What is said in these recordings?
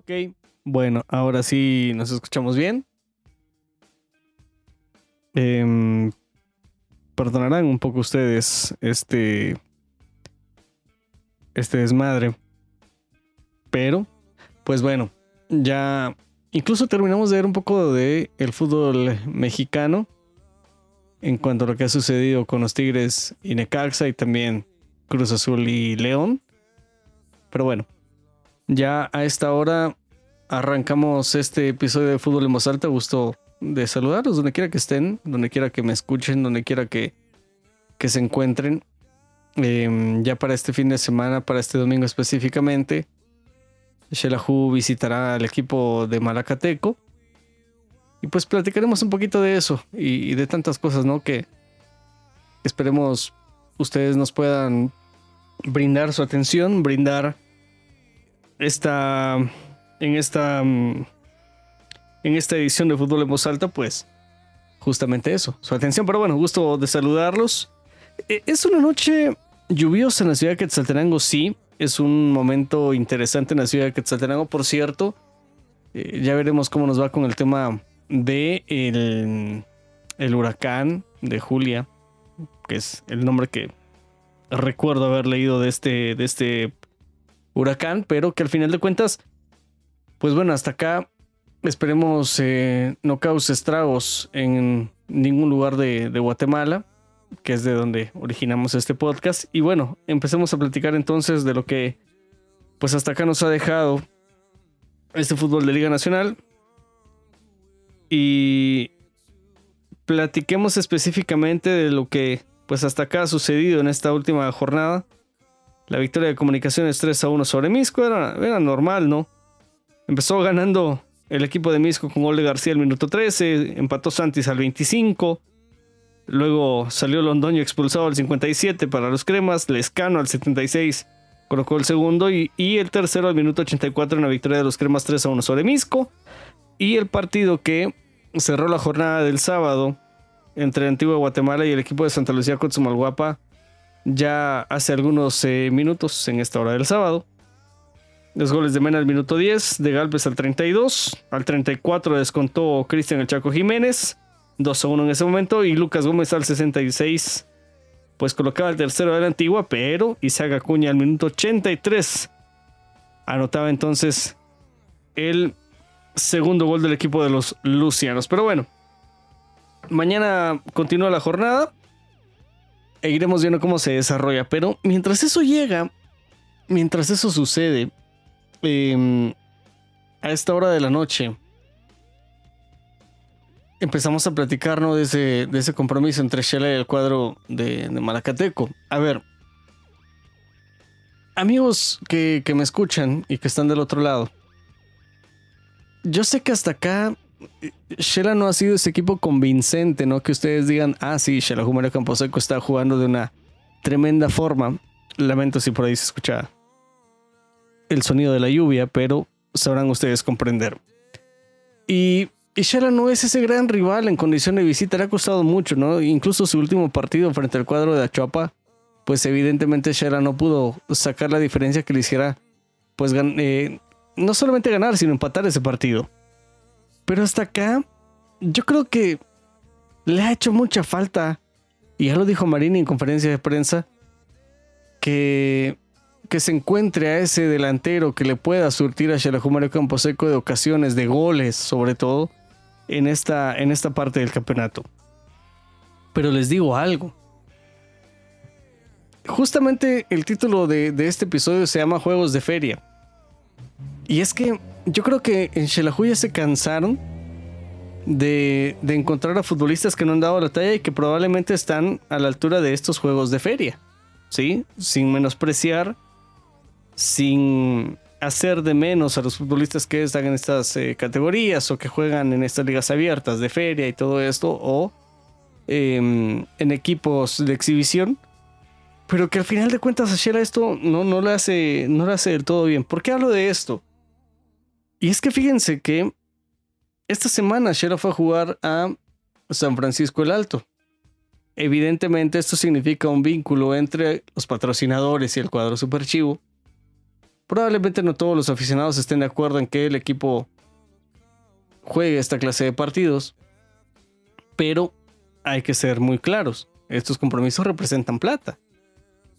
Ok, bueno, ahora sí nos escuchamos bien. Em, perdonarán un poco ustedes este este desmadre. Pero, pues bueno, ya incluso terminamos de ver un poco de el fútbol mexicano en cuanto a lo que ha sucedido con los Tigres y Necaxa y también Cruz Azul y León. Pero bueno, ya a esta hora arrancamos este episodio de Fútbol en Voz Alta. Gusto de saludarlos donde quiera que estén, donde quiera que me escuchen, donde quiera que, que se encuentren. Em, ya para este fin de semana, para este domingo específicamente, Shelahu visitará al equipo de Malacateco. Y pues platicaremos un poquito de eso y, de tantas cosas, ¿no? Que esperemos ustedes nos puedan brindar su atención, brindar esta en esta mm, en esta edición de Fútbol en Voz Alta, pues justamente eso, su atención. Pero bueno, gusto de saludarlos. E, es una noche lluviosa en la ciudad de Quetzaltenango, sí. Es un momento interesante en la ciudad de Quetzaltenango, por cierto. Eh, ya veremos cómo nos va con el tema de el, el huracán de Julia, que es el nombre que recuerdo haber leído de este, de este huracán, pero que al final de cuentas, pues bueno, hasta acá esperemos eh, no cause estragos en ningún lugar de, de Guatemala que es de donde originamos este podcast. Y bueno, empecemos a platicar entonces de lo que pues hasta acá nos ha dejado este fútbol de Liga Nacional. Y platiquemos específicamente de lo que pues hasta acá ha sucedido en esta última jornada. La victoria de Comunicaciones 3 a 1 sobre Misco era, era normal, ¿no? Empezó ganando el equipo de Misco con gol de García al minuto 13, empató Santis al 25, Luego salió Londoño expulsado al 57 para los cremas, Lescano al 76 colocó el segundo y, el tercero al minuto 84 en la victoria de los cremas 3 a 1 sobre Misco. Y el partido que cerró la jornada del sábado entre Antigua Guatemala y el equipo de Santa Lucía Cotzumalguapa ya hace algunos eh, minutos en esta hora del sábado. Los goles de Mena al minuto 10, de Galvez al 32, al 34 descontó Cristian El Chaco Jiménez. 2 a 1 en ese momento. Y Lucas Gómez al 66, pues colocaba el tercero de la antigua, pero Isaac Acuña al minuto 83 anotaba entonces el segundo gol del equipo de los Lucianos. Pero bueno, mañana continúa la jornada e iremos viendo cómo se desarrolla. Pero mientras eso llega, mientras eso sucede, em, a esta hora de la noche, empezamos a platicar de, ese, de ese compromiso entre Shela y el cuadro de, Malacateco. A ver, amigos que, me escuchan y que están del otro lado, yo sé que hasta acá Shela no ha sido ese equipo convincente, ¿no? Que ustedes digan, ah, sí, Shela Jumero Camposeco está jugando de una tremenda forma. Lamento si por ahí se escucha el sonido de la lluvia, pero sabrán ustedes comprender. Y y Shela no es ese gran rival en condición de visita, le ha costado mucho, ¿no? Incluso su último partido frente al cuadro de Achuapa, pues evidentemente Shela no pudo sacar la diferencia que le hiciera, pues eh, no solamente ganar, sino empatar ese partido. Pero hasta acá, yo creo que le ha hecho mucha falta, y ya lo dijo Marini en conferencia de prensa, que, que se encuentre a ese delantero que le pueda surtir a Shela Mario Camposeco de ocasiones, de goles sobre todo en esta, en esta parte del campeonato. Pero les digo algo. Justamente el título de, este episodio se llama Juegos de Feria. Y es que yo creo que en Xelajú ya se cansaron de, de, encontrar a futbolistas que no han dado la talla y que probablemente están a la altura de estos juegos de feria. ¿Sí? Sin menospreciar, sin hacer de menos a los futbolistas que están en estas eh, categorías o que juegan en estas ligas abiertas de feria y todo esto o em, en equipos de exhibición pero que al final de cuentas a esto no, no, le hace, no le hace del todo bien. ¿Por qué hablo de esto? Y es que fíjense que esta semana Shera fue a jugar a San Francisco el Alto. Evidentemente esto significa un vínculo entre los patrocinadores y el cuadro superchivo Probablemente no todos los aficionados estén de acuerdo en que el equipo juegue esta clase de partidos, pero hay que ser muy claros. Estos compromisos representan plata.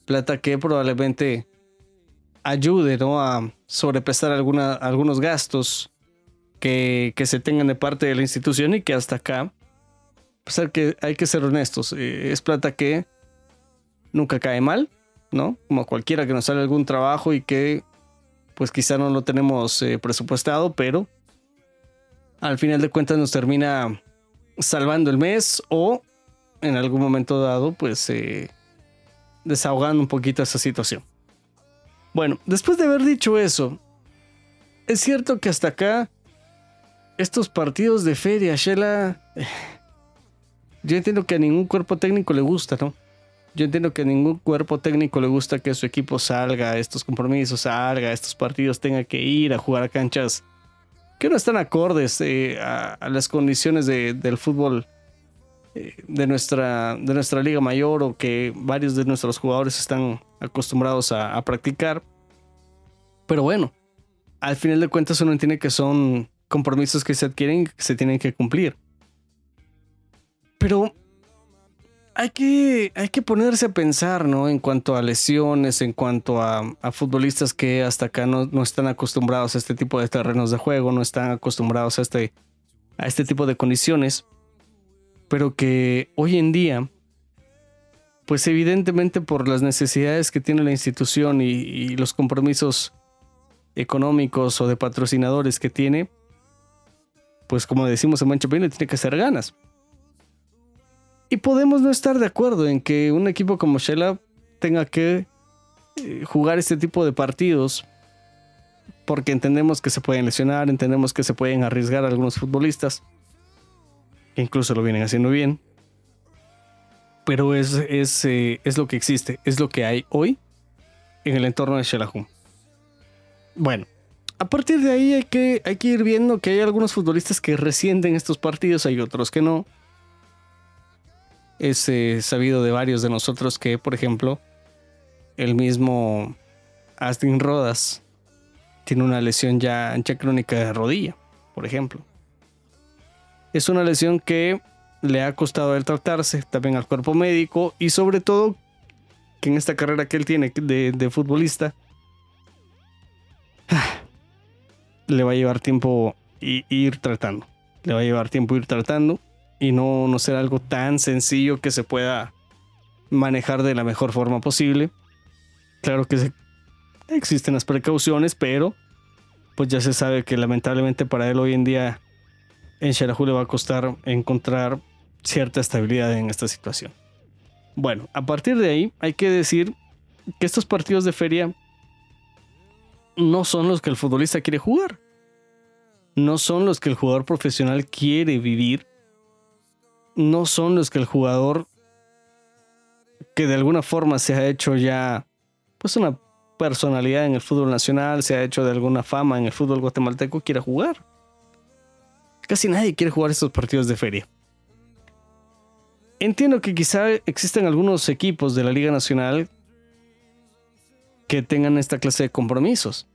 Plata que probablemente ayude ¿no? a sobrepesar algunos gastos que, que, se tengan de parte de la institución y que hasta acá, pues hay que, hay que ser honestos, eh, es plata que nunca cae mal, ¿no? Como cualquiera que nos sale algún trabajo y que pues quizá no lo tenemos eh, presupuestado, pero al final de cuentas nos termina salvando el mes o en algún momento dado pues eh, desahogando un poquito esa situación. Bueno, después de haber dicho eso, es cierto que hasta acá estos partidos de feria, Shela, yo entiendo que a ningún cuerpo técnico le gusta, ¿no? Yo entiendo que a ningún cuerpo técnico le gusta que su equipo salga estos compromisos, salga estos partidos, tenga que ir a jugar a canchas que no están acordes eh, a, las condiciones del fútbol eh, de, nuestra, de nuestra liga mayor o que varios de nuestros jugadores están acostumbrados a, a practicar. Pero bueno, al final de cuentas uno entiende que son compromisos que se adquieren y que se tienen que cumplir. Pero hay que, hay que ponerse a pensar, ¿no? En cuanto a lesiones, en cuanto a, futbolistas que hasta acá no, no, están acostumbrados a este tipo de terrenos de juego, no están acostumbrados a este, a este tipo de condiciones, pero que hoy en día, pues evidentemente por las necesidades que tiene la institución y, los compromisos económicos o de patrocinadores que tiene, pues como decimos en Mancha tiene que hacer ganas. Y podemos no estar de acuerdo en que un equipo como Shela tenga que eh, jugar este tipo de partidos porque entendemos que se pueden lesionar, entendemos que se pueden arriesgar algunos futbolistas, incluso lo vienen haciendo bien. Pero es, es, eh, es lo que existe, es lo que hay hoy en el entorno de Shelahum. Bueno, a partir de ahí hay que, hay que ir viendo que hay algunos futbolistas que resienten estos partidos, hay otros que no. Es eh, sabido de varios de nosotros que, por ejemplo, el mismo Astin Rodas tiene una lesión ya ancha crónica de rodilla, por ejemplo. Es una lesión que le ha costado el tratarse también al cuerpo médico y sobre todo que en esta carrera que él tiene de, futbolista le va a llevar tiempo ir tratando. Le va a llevar tiempo ir tratando y no, no ser algo tan sencillo que se pueda manejar de la mejor forma posible. Claro que existen las precauciones, pero pues ya se sabe que lamentablemente para él hoy en día en Sharahu le va a costar encontrar cierta estabilidad en esta situación. Bueno, a partir de ahí hay que decir que estos partidos de feria no son los que el futbolista quiere jugar. No son los que el jugador profesional quiere vivir no son los que el jugador que de alguna forma se ha hecho ya pues una personalidad en el fútbol nacional, se ha hecho de alguna fama en el fútbol guatemalteco quiera jugar. Casi nadie quiere jugar estos partidos de feria. Entiendo que quizá existen algunos equipos de la Liga Nacional que tengan esta clase de compromisos.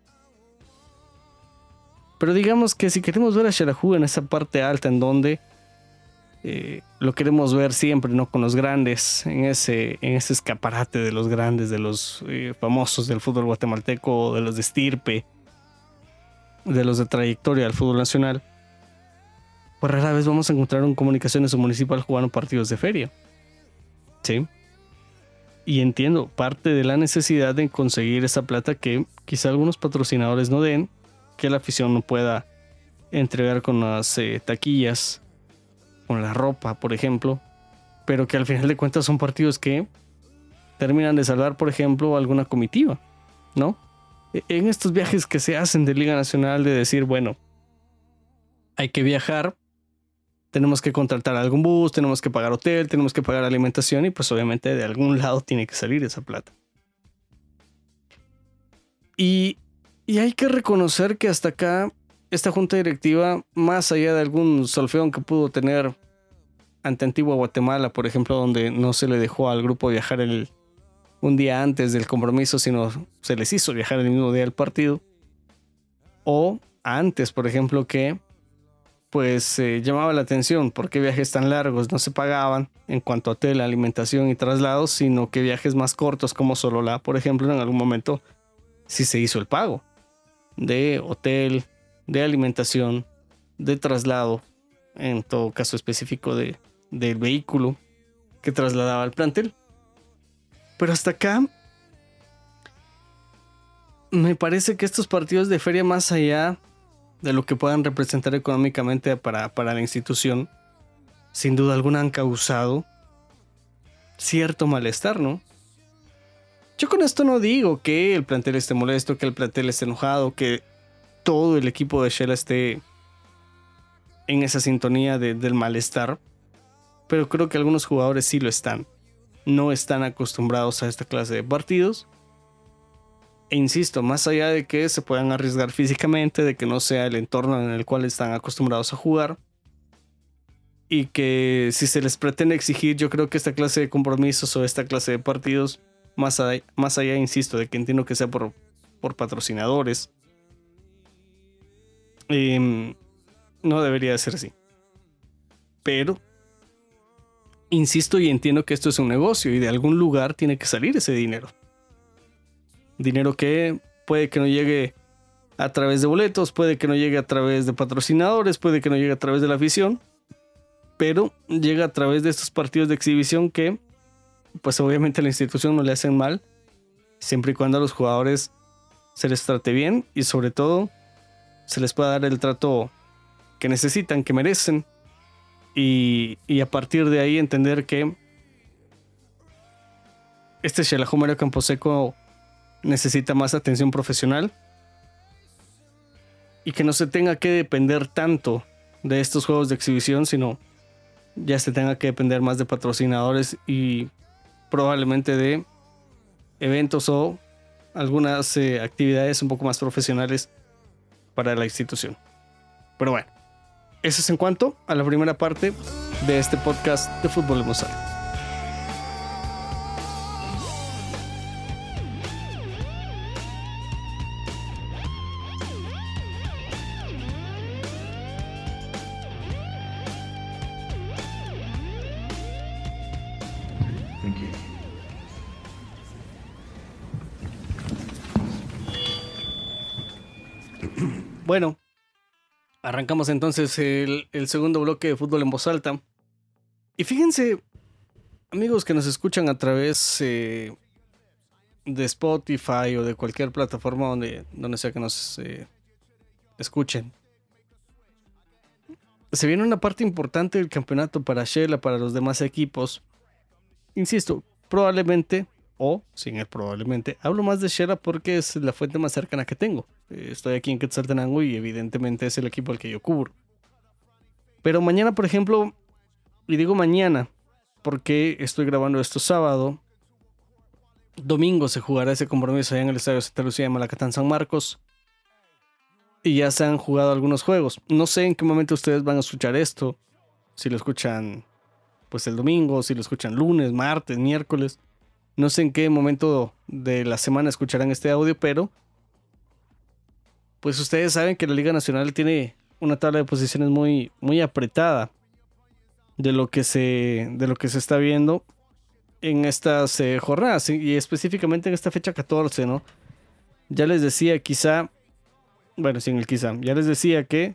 Pero digamos que si queremos ver a Xerajú en esa parte alta en donde eh, lo queremos ver siempre, ¿no? Con los grandes, en ese, en ese escaparate de los grandes, de los eh, famosos del fútbol guatemalteco, de los de estirpe, de los de trayectoria del fútbol nacional. Pues rara vez vamos a encontrar un comunicaciones o municipal jugando partidos de feria. ¿Sí? Y entiendo parte de la necesidad de conseguir esa plata que quizá algunos patrocinadores no den, que la afición no pueda entregar con las eh, taquillas con la ropa, por ejemplo, pero que al final de cuentas son partidos que terminan de salvar, por ejemplo, alguna comitiva, ¿no? E, en estos viajes que se hacen de Liga Nacional de decir, bueno, hay que viajar, tenemos que contratar algún bus, tenemos que pagar hotel, tenemos que pagar alimentación y pues obviamente de algún lado tiene que salir esa plata. Y, y hay que reconocer que hasta acá esta junta directiva, más allá de algún solfeón que pudo tener ante Antigua Guatemala, por ejemplo, donde no se le dejó al grupo viajar el, un día antes del compromiso, sino se les hizo viajar el mismo día del partido. O antes, por ejemplo, que pues eh, llamaba la atención porque viajes tan largos no se pagaban en cuanto a hotel, alimentación y traslados, sino que viajes más cortos como Solola, por ejemplo, en algún momento sí se hizo el pago de hotel, de alimentación, de traslado, en todo caso específico de, del vehículo que trasladaba al plantel. Pero hasta acá me parece que estos partidos de feria más allá de lo que puedan representar económicamente para, para la institución, sin duda alguna han causado cierto malestar, ¿no? Yo con esto no digo que el plantel esté molesto, que el plantel esté enojado, que todo el equipo de Shell esté en esa sintonía del malestar, pero creo que algunos jugadores sí lo están. No están acostumbrados a esta clase de partidos e insisto, más allá de que se puedan arriesgar físicamente, de que no sea el entorno en el cual están acostumbrados a jugar, y que si se les pretende exigir, yo creo que esta clase de compromisos o esta clase de partidos, más allá, más allá insisto, de que entiendo que sea por, por patrocinadores, em, no debería ser así. Pero, insisto y entiendo que esto es un negocio y de algún lugar tiene que salir ese dinero. Dinero que puede que no llegue a través de boletos, puede que no llegue a través de patrocinadores, puede que no llegue a través de la afición, pero llega a través de estos partidos de exhibición que, pues obviamente a la institución no le hacen mal, siempre y cuando a los jugadores se les trate bien y sobre todo se les pueda dar el trato que necesitan, que merecen, y, y a partir de ahí entender que este Campo Camposeco necesita más atención profesional y que no se tenga que depender tanto de estos juegos de exhibición, sino ya se tenga que depender más de patrocinadores y probablemente de eventos o algunas eh, actividades un poco más profesionales para la institución. Pero bueno, eso es en cuanto a la primera parte de este podcast de Fútbol Emocional. Bueno, arrancamos entonces el, segundo bloque de fútbol en voz alta. Y fíjense, amigos que nos escuchan a través eh, de Spotify o de cualquier plataforma donde, donde sea que nos eh, escuchen. Se viene una parte importante del campeonato para Shela, para los demás equipos. Insisto, probablemente o, sin el probablemente, hablo más de Shera porque es la fuente más cercana que tengo. Eh, estoy aquí en Quetzaltenango y evidentemente es el equipo al que yo cubro. Pero mañana, por ejemplo, y digo mañana porque estoy grabando esto sábado, domingo se jugará ese compromiso allá en el Estadio Santa Lucía de Malacatán San Marcos. Y ya se han jugado algunos juegos. No sé en qué momento ustedes van a escuchar esto. Si lo escuchan pues el domingo, si lo escuchan lunes, martes, miércoles. No sé en qué momento de la semana escucharán este audio, pero pues ustedes saben que la Liga Nacional tiene una tabla de posiciones muy, muy apretada de lo que se, de lo que se está viendo en estas eh, jornadas y específicamente en esta fecha 14, ¿no? Ya les decía, quizá, bueno, sin el quizá, ya les decía que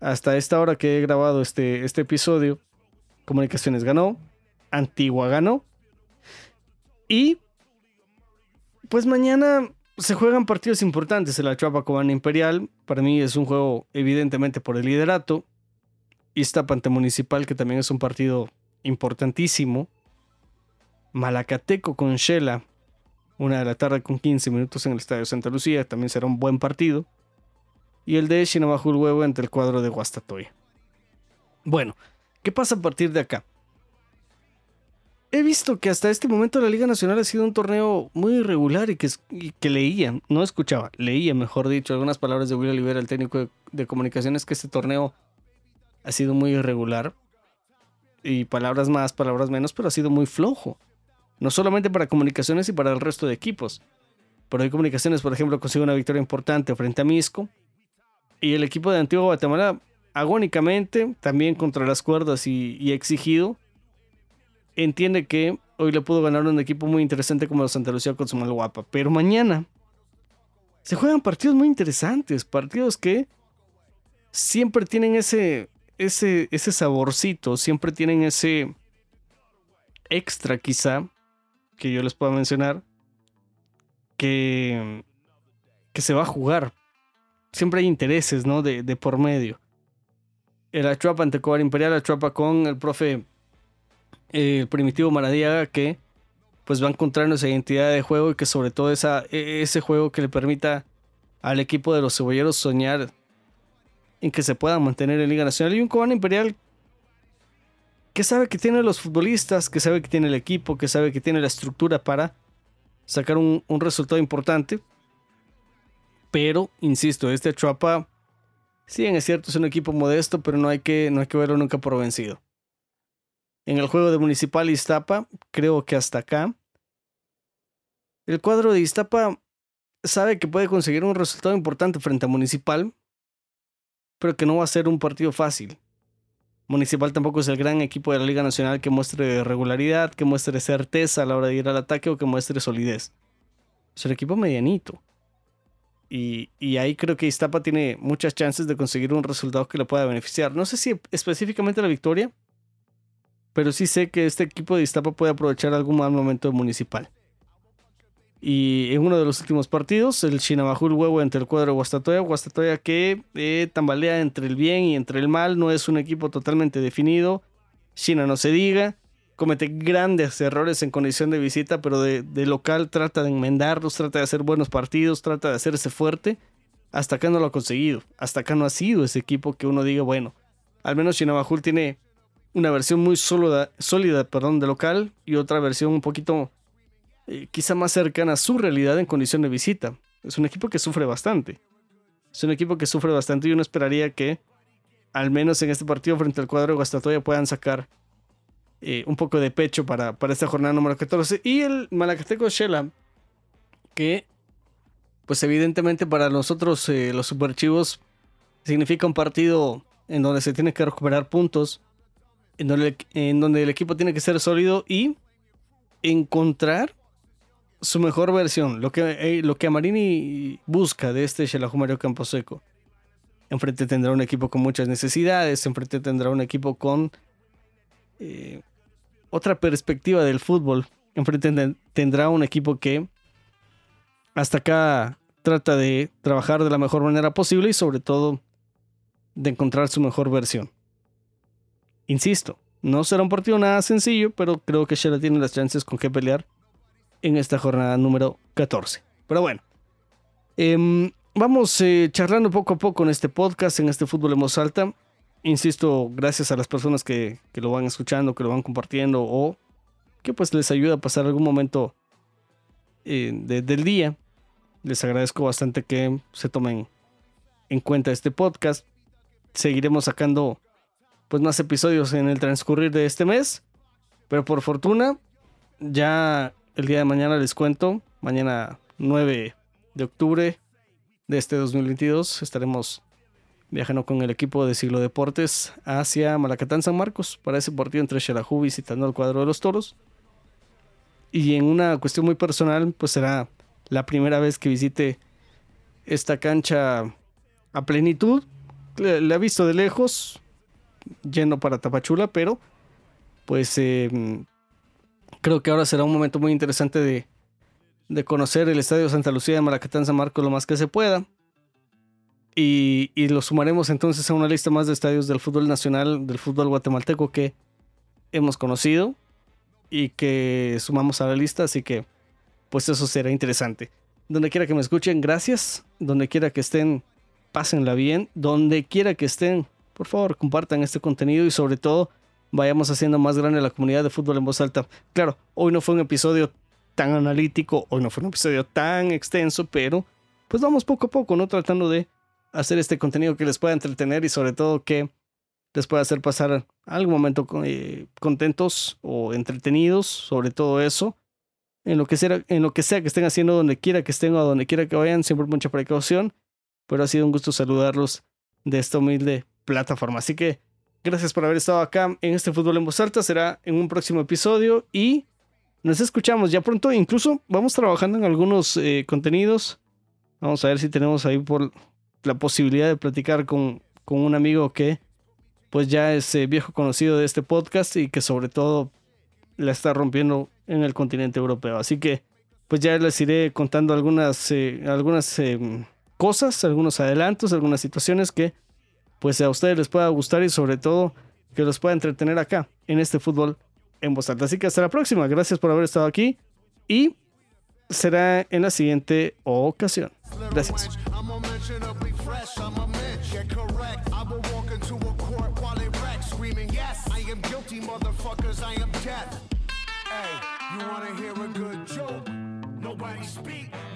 hasta esta hora que he grabado este, este episodio, Comunicaciones ganó, Antigua ganó, y pues mañana se juegan partidos importantes en la Chuapa Cobana Imperial. Para mí es un juego evidentemente por el liderato. Iztapante Municipal, que también es un partido importantísimo. Malacateco con Shela, una de la tarde con 15 minutos en el Estadio Santa Lucía, también será un buen partido. Y el de Huevo entre el cuadro de Guastatoya. Bueno, ¿qué pasa a partir de acá? He visto que hasta este momento la Liga Nacional ha sido un torneo muy irregular y que, que leía, no escuchaba, leía, mejor dicho, algunas palabras de Will Olivera, el técnico de, comunicaciones, que este torneo ha sido muy irregular. Y palabras más, palabras menos, pero ha sido muy flojo. No solamente para comunicaciones y para el resto de equipos. Pero hay comunicaciones, por ejemplo, consigue una victoria importante frente a Misco. Y el equipo de Antigua Guatemala, agónicamente, también contra las cuerdas y, exigido, entiende que hoy le pudo ganar un equipo muy interesante como el Santa Lucía con su Guapa. Pero mañana se juegan partidos muy interesantes, partidos que siempre tienen ese, ese, ese saborcito, siempre tienen ese extra quizá que yo les pueda mencionar que, que se va a jugar. Siempre hay intereses, ¿no? De, de por medio. El Achuapa ante Cobar Imperial, Achuapa con el profe el Primitivo Maradiaga que pues va a encontrar esa identidad de juego y que sobre todo esa, e, ese juego que le permita al equipo de los cebolleros soñar en que se puedan mantener en Liga Nacional. Y un Cobán Imperial que sabe que tiene los futbolistas, que sabe que tiene el equipo, que sabe que tiene la estructura para sacar un, resultado importante. Pero, insisto, este Chuapa, si bien es cierto, es un equipo modesto, pero no hay que, no hay que verlo nunca por vencido. En el juego de Municipal Iztapa, creo que hasta acá, el cuadro de Iztapa sabe que puede conseguir un resultado importante frente a Municipal, pero que no va a ser un partido fácil. Municipal tampoco es el gran equipo de la Liga Nacional que muestre regularidad, que muestre certeza a la hora de ir al ataque o que muestre solidez. Es un equipo medianito. Y, y, ahí creo que Iztapa tiene muchas chances de conseguir un resultado que le pueda beneficiar. No sé si específicamente la victoria, pero sí sé que este equipo de Iztapa puede aprovechar algún mal momento municipal. Y en uno de los últimos partidos, el Chinabajul huevo entre el cuadro de Guastatoya. Guastatoya que eh, tambalea entre el bien y entre el mal. No es un equipo totalmente definido. China no se diga. Comete grandes errores en condición de visita, pero de, local trata de enmendarlos, trata de hacer buenos partidos, trata de hacerse fuerte. Hasta acá no lo ha conseguido. Hasta acá no ha sido ese equipo que uno diga, bueno, al menos Chinabajul tiene una versión muy sólida, sólida perdón, de local y otra versión un poquito eh, quizá más cercana a su realidad en condición de visita. Es un equipo que sufre bastante. Es un equipo que sufre bastante y uno esperaría que, al menos en este partido frente al cuadro de Guastatoya, puedan sacar eh, un poco de pecho para, para esta jornada número 14. Y el Malacateco Shela, que, pues evidentemente para nosotros, eh, los superchivos, significa un partido en donde se tiene que recuperar puntos, en donde, el equipo tiene que ser sólido y encontrar su mejor versión, lo que, eh, lo que Amarini busca de este Xelajú Mario Camposeco. Enfrente tendrá un equipo con muchas necesidades, enfrente tendrá un equipo con eh, otra perspectiva del fútbol. Enfrente tendrá un equipo que hasta acá trata de trabajar de la mejor manera posible y sobre todo de encontrar su mejor versión. Insisto, no será un partido nada sencillo, pero creo que Shela tiene las chances con que pelear en esta jornada número 14. Pero bueno, em, vamos eh, charlando poco a poco en este podcast, en este fútbol en voz alta. Insisto, gracias a las personas que, lo van escuchando, que lo van compartiendo o que pues les ayuda a pasar algún momento eh, del día. Les agradezco bastante que se tomen en cuenta este podcast. Seguiremos sacando pues más episodios en el transcurrir de este mes. Pero por fortuna, ya el día de mañana les cuento, mañana 9 de octubre de este 2022 estaremos viajando con el equipo de Siglo Deportes hacia Malacatán San Marcos para ese partido entre Xelajú visitando el cuadro de los toros. Y en una cuestión muy personal, pues será la primera vez que visite esta cancha a plenitud. Le, he visto de lejos, yendo para Tapachula, pero pues eh, creo que ahora será un momento muy interesante de, conocer el Estadio Santa Lucía de Maracatán San Marcos lo más que se pueda. Y, lo sumaremos entonces a una lista más de estadios del fútbol nacional, del fútbol guatemalteco que hemos conocido y que sumamos a la lista. Así que, pues eso será interesante. Donde quiera que me escuchen, gracias. Donde quiera que estén, pásenla bien. Donde quiera que estén, por favor, compartan este contenido y sobre todo vayamos haciendo más grande la comunidad de fútbol en voz alta. Claro, hoy no fue un episodio tan analítico, hoy no fue un episodio tan extenso, pero pues vamos poco a poco, ¿no? Tratando de hacer este contenido que les pueda entretener y sobre todo que les pueda hacer pasar algún momento eh, contentos o entretenidos, sobre todo eso. en lo que sea, en lo que sea que estén haciendo, donde quiera que estén o donde quiera que vayan, siempre mucha precaución. Pero ha sido un gusto saludarlos de esta humilde plataforma. Así que gracias por haber estado acá en este fútbol en voz alta. Será en un próximo episodio y nos escuchamos ya pronto. Incluso vamos trabajando en algunos eh, contenidos. Vamos a ver si tenemos ahí por la posibilidad de platicar con, con un amigo que pues ya es eh, viejo conocido de este podcast y que sobre todo la está rompiendo en el continente europeo. Así que pues ya les iré contando algunas, eh, algunas em, cosas, algunos adelantos, algunas situaciones que pues a ustedes les pueda gustar y sobre todo que los pueda entretener acá en este fútbol en voz. Así que hasta la próxima. Gracias por haber estado aquí y será en la siguiente ocasión. Gracias. Nobody.